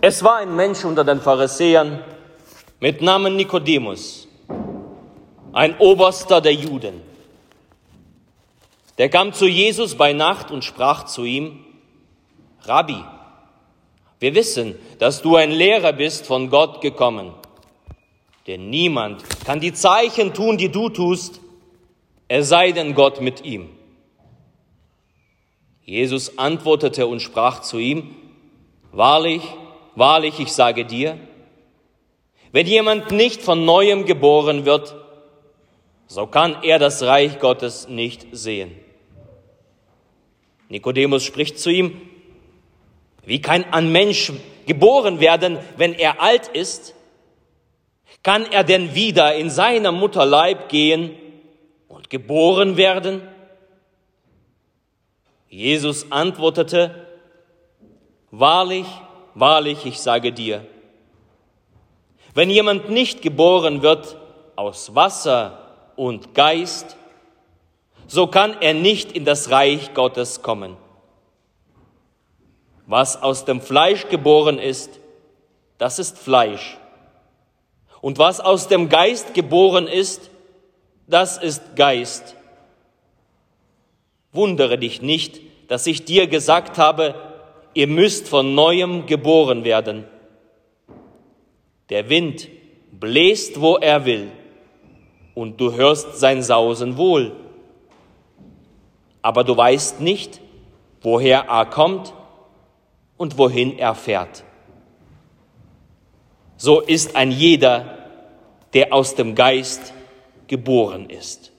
Es war ein Mensch unter den Pharisäern mit Namen Nikodemus, ein Oberster der Juden. Der kam zu Jesus bei Nacht und sprach zu ihm, Rabbi, wir wissen, dass du ein Lehrer bist von Gott gekommen. Denn niemand kann die Zeichen tun, die du tust, es sei denn Gott mit ihm. Jesus antwortete und sprach zu ihm, Wahrlich, wahrlich, ich sage dir, wenn jemand nicht von neuem geboren wird, so kann er das Reich Gottes nicht sehen. Nikodemus spricht zu ihm, wie kann ein Mensch geboren werden, wenn er alt ist? Kann er denn wieder in seiner Mutter Leib gehen und geboren werden? Jesus antwortete, Wahrlich, wahrlich, ich sage dir, wenn jemand nicht geboren wird aus Wasser und Geist, so kann er nicht in das Reich Gottes kommen. Was aus dem Fleisch geboren ist, das ist Fleisch. Und was aus dem Geist geboren ist, das ist Geist. Wundere dich nicht, dass ich dir gesagt habe, ihr müsst von neuem geboren werden. Der Wind bläst, wo er will, und du hörst sein Sausen wohl. Aber du weißt nicht, woher er kommt und wohin er fährt. So ist ein jeder, der aus dem Geist geboren ist.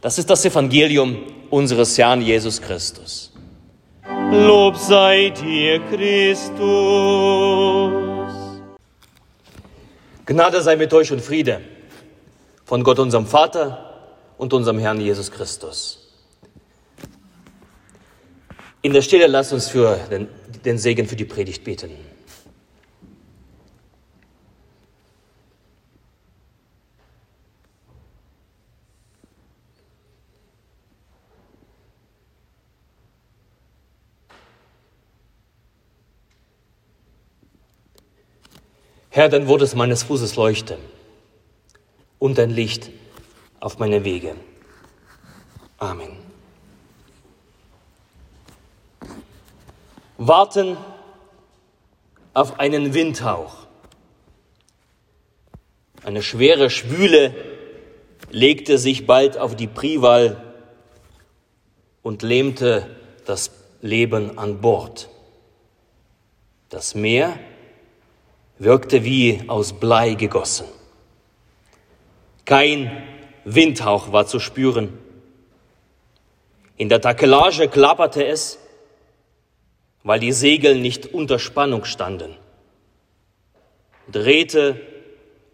Das ist das Evangelium unseres Herrn Jesus Christus. Lob sei dir, Christus. Gnade sei mit euch und Friede von Gott unserem Vater und unserem Herrn Jesus Christus. In der Stille lasst uns für den, den Segen für die Predigt beten. Herr, dein Wort ist meines Fußes Leuchte und dein Licht auf meine Wege. Amen. warten auf einen Windhauch. Eine schwere Schwüle legte sich bald auf die Prival und lähmte das Leben an Bord. Das Meer wirkte wie aus Blei gegossen. Kein Windhauch war zu spüren. In der Takelage klapperte es, weil die Segel nicht unter Spannung standen. Drehte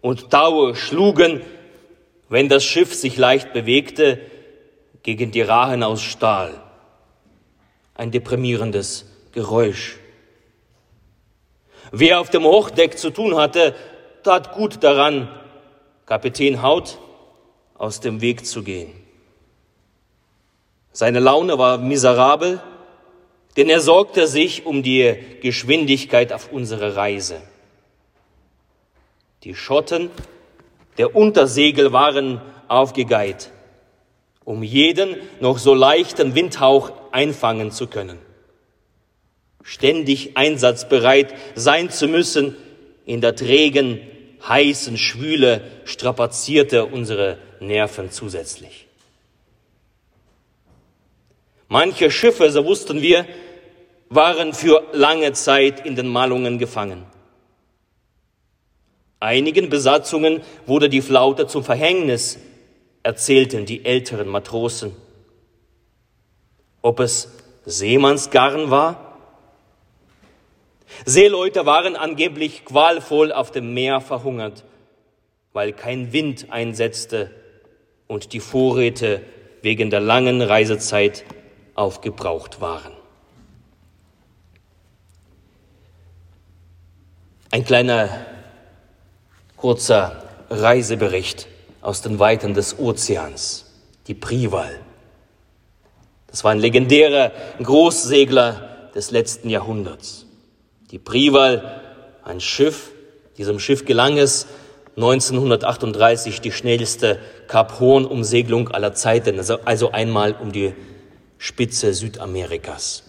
und Taue schlugen, wenn das Schiff sich leicht bewegte, gegen die Rahen aus Stahl. Ein deprimierendes Geräusch. Wer auf dem Hochdeck zu tun hatte, tat gut daran, Kapitän Haut aus dem Weg zu gehen. Seine Laune war miserabel, denn er sorgte sich um die Geschwindigkeit auf unserer Reise. Die Schotten der Untersegel waren aufgegeilt, um jeden noch so leichten Windhauch einfangen zu können. Ständig einsatzbereit sein zu müssen in der trägen, heißen Schwüle strapazierte unsere Nerven zusätzlich. Manche Schiffe, so wussten wir, waren für lange Zeit in den Malungen gefangen. Einigen Besatzungen wurde die Flaute zum Verhängnis, erzählten die älteren Matrosen. Ob es Seemannsgarn war? Seeleute waren angeblich qualvoll auf dem Meer verhungert, weil kein Wind einsetzte und die Vorräte wegen der langen Reisezeit aufgebraucht waren. Ein kleiner, kurzer Reisebericht aus den Weiten des Ozeans, die Prival. Das war ein legendärer Großsegler des letzten Jahrhunderts. Die Prival, ein Schiff, diesem Schiff gelang es, 1938 die schnellste Kap Horn-Umsegelung aller Zeiten, also, also einmal um die Spitze Südamerikas.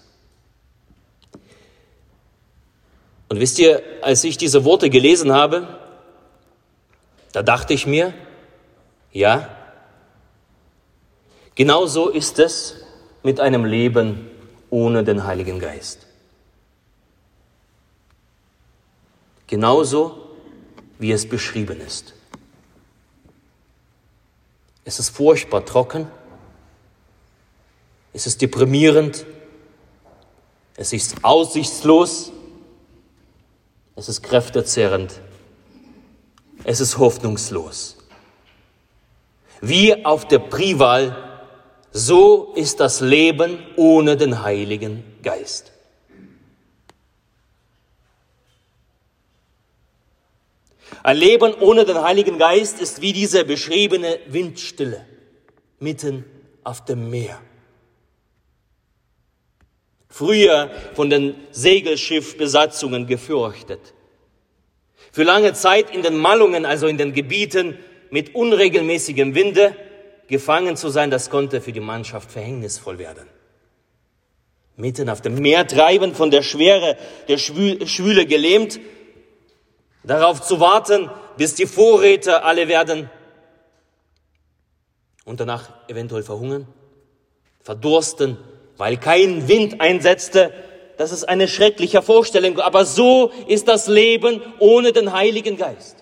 Und wisst ihr, als ich diese Worte gelesen habe, da dachte ich mir, ja, genau so ist es mit einem Leben ohne den Heiligen Geist. Genauso wie es beschrieben ist. Es ist furchtbar trocken, es ist deprimierend, es ist aussichtslos, es ist kräftezehrend, es ist hoffnungslos. Wie auf der Prival, so ist das Leben ohne den Heiligen Geist. Ein Leben ohne den Heiligen Geist ist wie diese beschriebene Windstille mitten auf dem Meer. Früher von den Segelschiffbesatzungen gefürchtet. Für lange Zeit in den Mallungen, also in den Gebieten mit unregelmäßigem Winde, gefangen zu sein, das konnte für die Mannschaft verhängnisvoll werden. Mitten auf dem Meer treiben, von der Schwere der Schwüle gelähmt, darauf zu warten, bis die Vorräte alle werden und danach eventuell verhungern, verdursten, weil kein Wind einsetzte. Das ist eine schreckliche Vorstellung, aber so ist das Leben ohne den Heiligen Geist.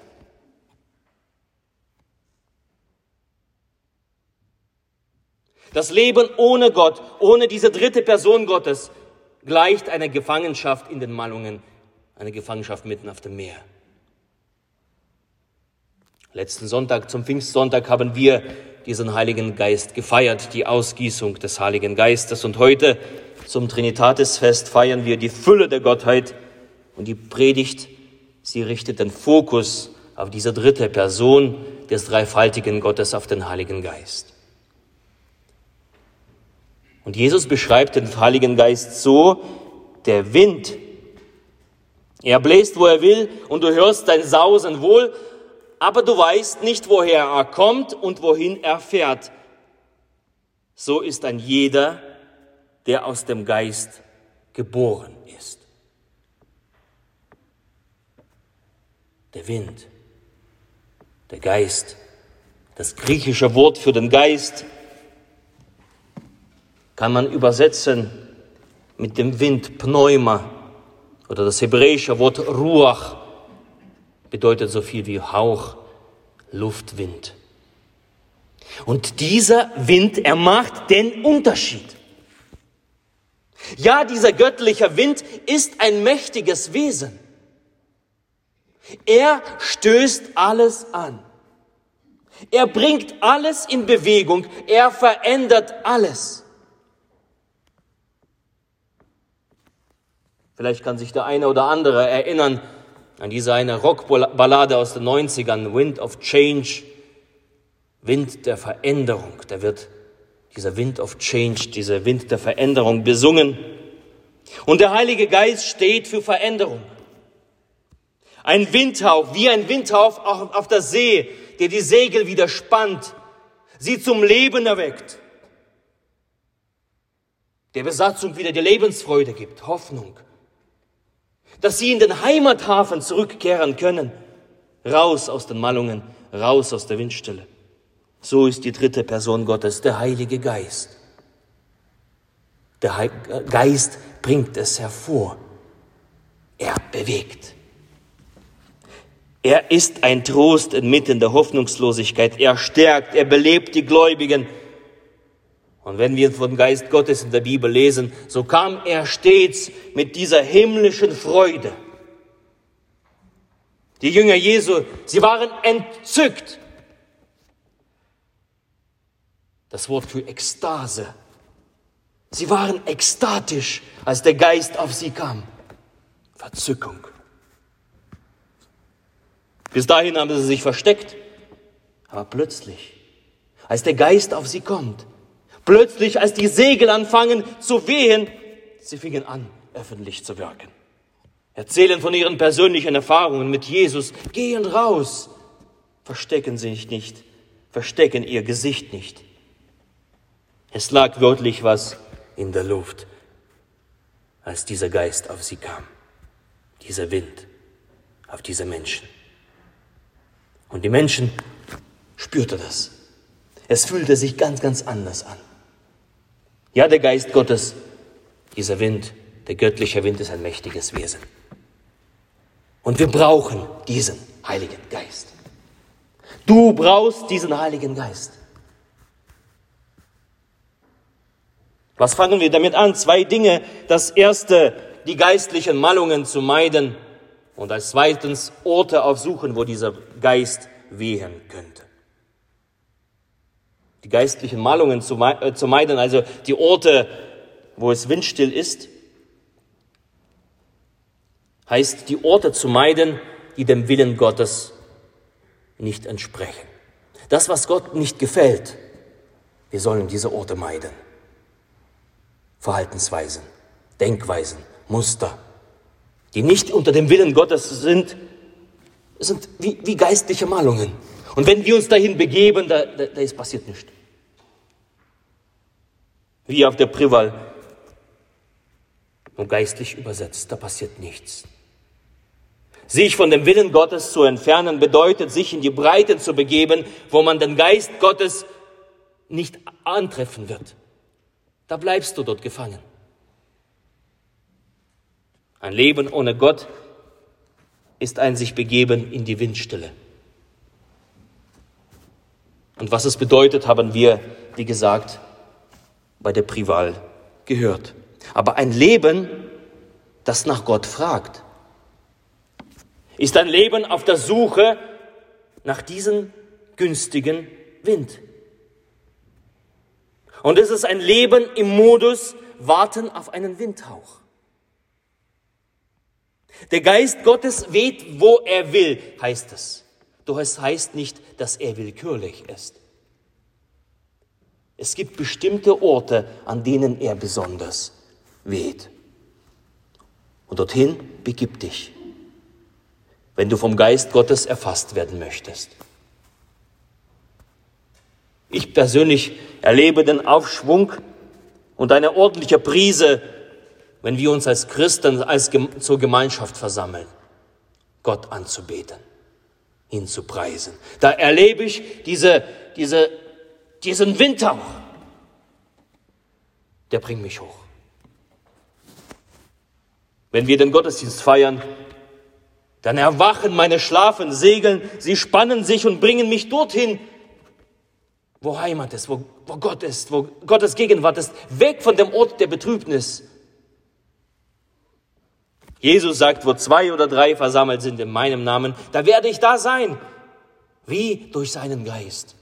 Das Leben ohne Gott, ohne diese dritte Person Gottes, gleicht einer Gefangenschaft in den Mallungen, eine Gefangenschaft mitten auf dem Meer. Letzten Sonntag zum Pfingstsonntag haben wir diesen Heiligen Geist gefeiert, die Ausgießung des Heiligen Geistes. Und heute zum Trinitatisfest feiern wir die Fülle der Gottheit. Und die Predigt, sie richtet den Fokus auf diese dritte Person des dreifaltigen Gottes, auf den Heiligen Geist. Und Jesus beschreibt den Heiligen Geist so, der Wind. Er bläst, wo er will, und du hörst dein Sausen wohl, aber du weißt nicht, woher er kommt und wohin er fährt. So ist ein jeder, der aus dem Geist geboren ist. Der Wind, der Geist, das griechische Wort für den Geist kann man übersetzen mit dem Wind Pneuma oder das hebräische Wort Ruach bedeutet so viel wie Hauch, Luft, Wind. Und dieser Wind, er macht den Unterschied. Ja, dieser göttliche Wind ist ein mächtiges Wesen. Er stößt alles an. Er bringt alles in Bewegung. Er verändert alles. Vielleicht kann sich der eine oder andere erinnern an diese eine Rockballade aus den 90ern, Wind of Change, Wind der Veränderung. Da wird dieser Wind of Change, dieser Wind der Veränderung besungen. Und der Heilige Geist steht für Veränderung. Ein Windhauch, wie ein Windhauch auf der See, der die Segel wieder spannt, sie zum Leben erweckt, der Besatzung wieder die Lebensfreude gibt, Hoffnung, dass sie in den Heimathafen zurückkehren können, raus aus den Mallungen, raus aus der Windstille. So ist die dritte Person Gottes, der Heilige Geist. Der Geist bringt es hervor. Er bewegt. Er ist ein Trost inmitten der Hoffnungslosigkeit. Er stärkt, er belebt die Gläubigen. Und wenn wir von Geist Gottes in der Bibel lesen, so kam er stets mit dieser himmlischen Freude. Die Jünger Jesu, sie waren entzückt. Das Wort für Ekstase. Sie waren ekstatisch, als der Geist auf sie kam. Verzückung. Bis dahin haben sie sich versteckt. Aber plötzlich, als der Geist auf sie kommt, Plötzlich, als die Segel anfangen zu wehen, Sie fingen an, öffentlich zu wirken. Erzählen von ihren persönlichen Erfahrungen mit Jesus, gehen raus, verstecken sich nicht, verstecken ihr Gesicht nicht. Es lag wörtlich was in der Luft, als dieser Geist auf sie kam, dieser Wind auf diese Menschen. Und die Menschen spürten das. Es fühlte sich ganz, ganz anders an. Ja, der Geist Gottes, dieser Wind, der göttliche Wind ist ein mächtiges Wesen. Und wir brauchen diesen Heiligen Geist. Du brauchst diesen Heiligen Geist. Was fangen wir damit an? Zwei Dinge. Das erste, die geistlichen Mallungen zu meiden und als zweitens Orte aufsuchen, wo dieser Geist wehen könnte. Die geistlichen Mallungen zu, äh, zu meiden, also die Orte, wo es windstill ist, heißt die Orte zu meiden, die dem Willen Gottes nicht entsprechen. Das, was Gott nicht gefällt, wir sollen diese Orte meiden. Verhaltensweisen, Denkweisen, Muster, die nicht unter dem Willen Gottes sind, sind wie, wie geistliche Malungen. Und wenn wir uns dahin begeben, da, da, da ist passiert nichts. Wie auf der Prival, und geistlich übersetzt, da passiert nichts. Sich von dem Willen Gottes zu entfernen bedeutet, sich in die Breiten zu begeben, wo man den Geist Gottes nicht antreffen wird. Da bleibst du dort gefangen. Ein Leben ohne Gott ist ein sich begeben in die Windstille. Und was es bedeutet, haben wir, wie gesagt, bei der Prival gehört. Aber ein Leben, das nach Gott fragt, ist ein Leben auf der Suche nach diesem günstigen Wind. Und es ist ein Leben im Modus Warten auf einen Windhauch. Der Geist Gottes weht, wo er will, heißt es. Doch es heißt nicht, dass er willkürlich ist. Es gibt bestimmte Orte, an denen er besonders weht. Und dorthin begib dich, wenn du vom Geist Gottes erfasst werden möchtest. Ich persönlich erlebe den Aufschwung und eine ordentliche Prise, wenn wir uns als Christen als zur Gemeinschaft versammeln, Gott anzubeten, ihn zu preisen. Da erlebe ich diese, diese, diesen Windhauch, der bringt mich hoch. Wenn wir den Gottesdienst feiern, dann erwachen meine schlafen Segeln, sie spannen sich und bringen mich dorthin, wo Heimat ist, wo, wo Gott ist, wo Gottes Gegenwart ist, weg von dem Ort der Betrübnis. Jesus sagt, wo zwei oder drei versammelt sind in meinem Namen, da werde ich da sein, wie durch seinen Geist.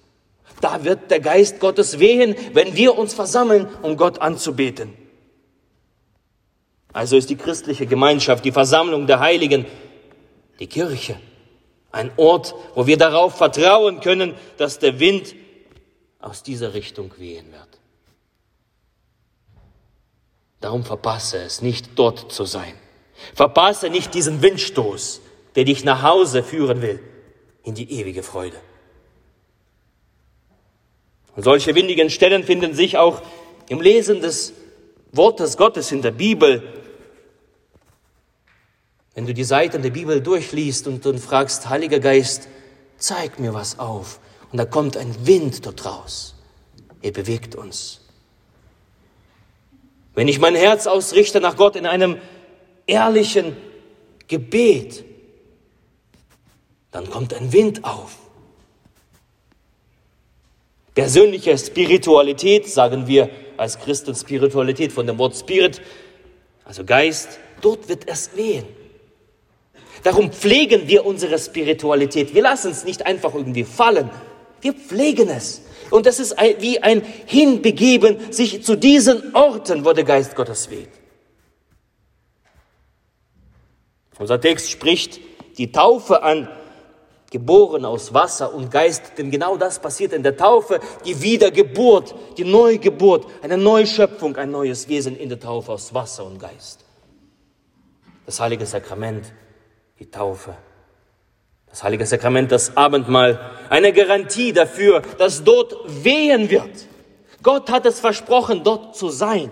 Da wird der Geist Gottes wehen, wenn wir uns versammeln, um Gott anzubeten. Also ist die christliche Gemeinschaft, die Versammlung der Heiligen, die Kirche, ein Ort, wo wir darauf vertrauen können, dass der Wind aus dieser Richtung wehen wird. Darum verpasse es nicht, dort zu sein. Verpasse nicht diesen Windstoß, der dich nach Hause führen will, in die ewige Freude. Und solche windigen Stellen finden sich auch im Lesen des Wortes Gottes in der Bibel. Wenn du die Seiten der Bibel durchliest und, und fragst, Heiliger Geist, zeig mir was auf, und da kommt ein Wind dort raus. Er bewegt uns. Wenn ich mein Herz ausrichte nach Gott in einem ehrlichen Gebet, dann kommt ein Wind auf. Persönliche Spiritualität, sagen wir als Christen Spiritualität von dem Wort Spirit, also Geist, dort wird es wehen. Darum pflegen wir unsere Spiritualität. Wir lassen es nicht einfach irgendwie fallen, wir pflegen es. Und das ist wie ein Hinbegeben sich zu diesen Orten, wo der Geist Gottes weht. Unser Text spricht die Taufe an, geboren aus Wasser und Geist, denn genau das passiert in der Taufe, die Wiedergeburt, die Neugeburt, eine Neuschöpfung, ein neues Wesen in der Taufe aus Wasser und Geist. Das heilige Sakrament, die Taufe. Das heilige Sakrament, das Abendmahl, eine Garantie dafür, dass dort wehen wird. Gott hat es versprochen, dort zu sein.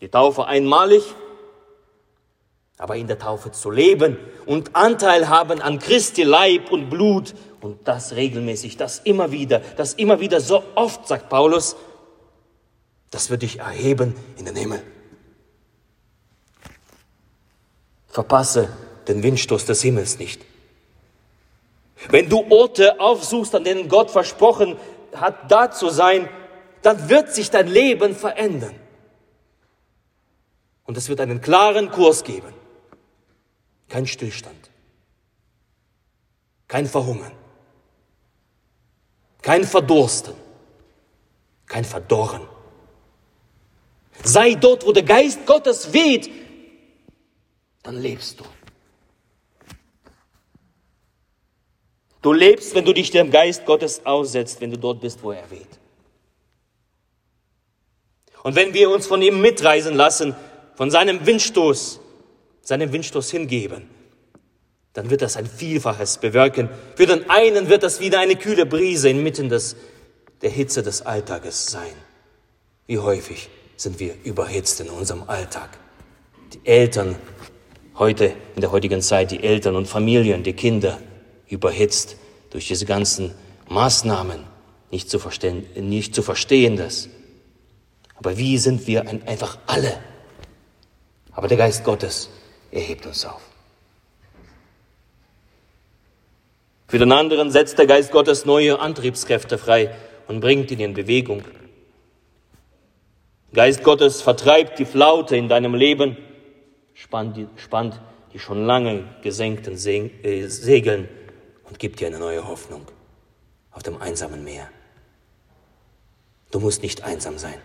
Die Taufe einmalig, aber in der Taufe zu leben und Anteil haben an Christi Leib und Blut und das regelmäßig, das immer wieder, das immer wieder so oft, sagt Paulus, das wird dich erheben in den Himmel. Verpasse den Windstoß des Himmels nicht. Wenn du Orte aufsuchst, an denen Gott versprochen hat, da zu sein, dann wird sich dein Leben verändern. Und es wird einen klaren Kurs geben. Kein Stillstand. Kein Verhungern. Kein Verdursten. Kein Verdorren. Sei dort, wo der Geist Gottes weht, dann lebst du. Du lebst, wenn du dich dem Geist Gottes aussetzt, wenn du dort bist, wo er weht. Und wenn wir uns von ihm mitreisen lassen, von seinem Windstoß, seinem Windstoß hingeben, dann wird das ein Vielfaches bewirken. Für den einen wird das wieder eine kühle Brise inmitten des, der Hitze des Alltages sein. Wie häufig sind wir überhitzt in unserem Alltag. Die Eltern, heute, in der heutigen Zeit, die Eltern und Familien, die Kinder, überhitzt durch diese ganzen Maßnahmen, nicht zu verstehen, nicht zu verstehen das. Aber wie sind wir einfach alle? Aber der Geist Gottes er hebt uns auf. Für den anderen setzt der Geist Gottes neue Antriebskräfte frei und bringt ihn in Bewegung. Geist Gottes vertreibt die Flaute in deinem Leben, spannt die, spannt die schon lange gesenkten äh, Segeln und gibt dir eine neue Hoffnung auf dem einsamen Meer. Du musst nicht einsam sein.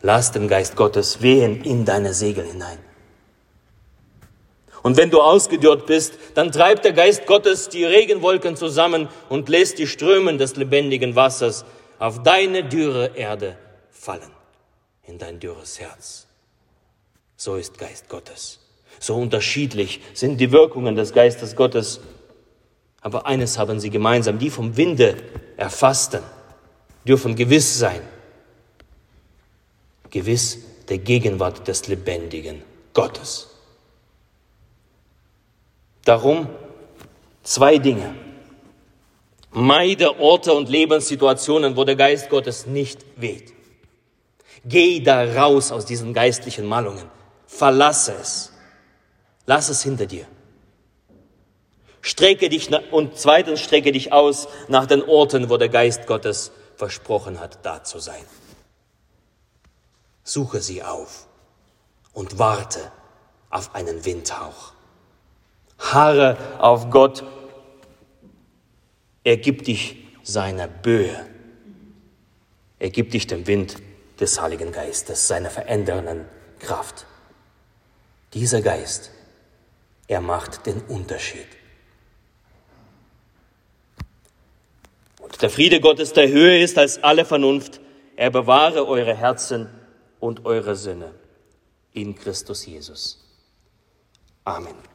Lass den Geist Gottes wehen in deine Segel hinein. Und wenn du ausgedörrt bist, dann treibt der Geist Gottes die Regenwolken zusammen und lässt die Strömen des lebendigen Wassers auf deine dürre Erde fallen, in dein dürres Herz. So ist Geist Gottes. So unterschiedlich sind die Wirkungen des Geistes Gottes. Aber eines haben sie gemeinsam, die vom Winde erfassten, dürfen gewiss sein. Gewiss der Gegenwart des lebendigen Gottes. Darum zwei Dinge. Meide Orte und Lebenssituationen, wo der Geist Gottes nicht weht. Geh da raus aus diesen geistlichen Malungen. Verlasse es. Lass es hinter dir. Strecke dich und zweitens strecke dich aus nach den Orten, wo der Geist Gottes versprochen hat, da zu sein. Suche sie auf und warte auf einen Windhauch. Harre auf Gott. Er gibt dich seiner Böe. Er gibt dich dem Wind des Heiligen Geistes, seiner verändernden Kraft. Dieser Geist, er macht den Unterschied. Und der Friede Gottes, der höher ist als alle Vernunft, er bewahre eure Herzen und eure Sinne in Christus Jesus. Amen.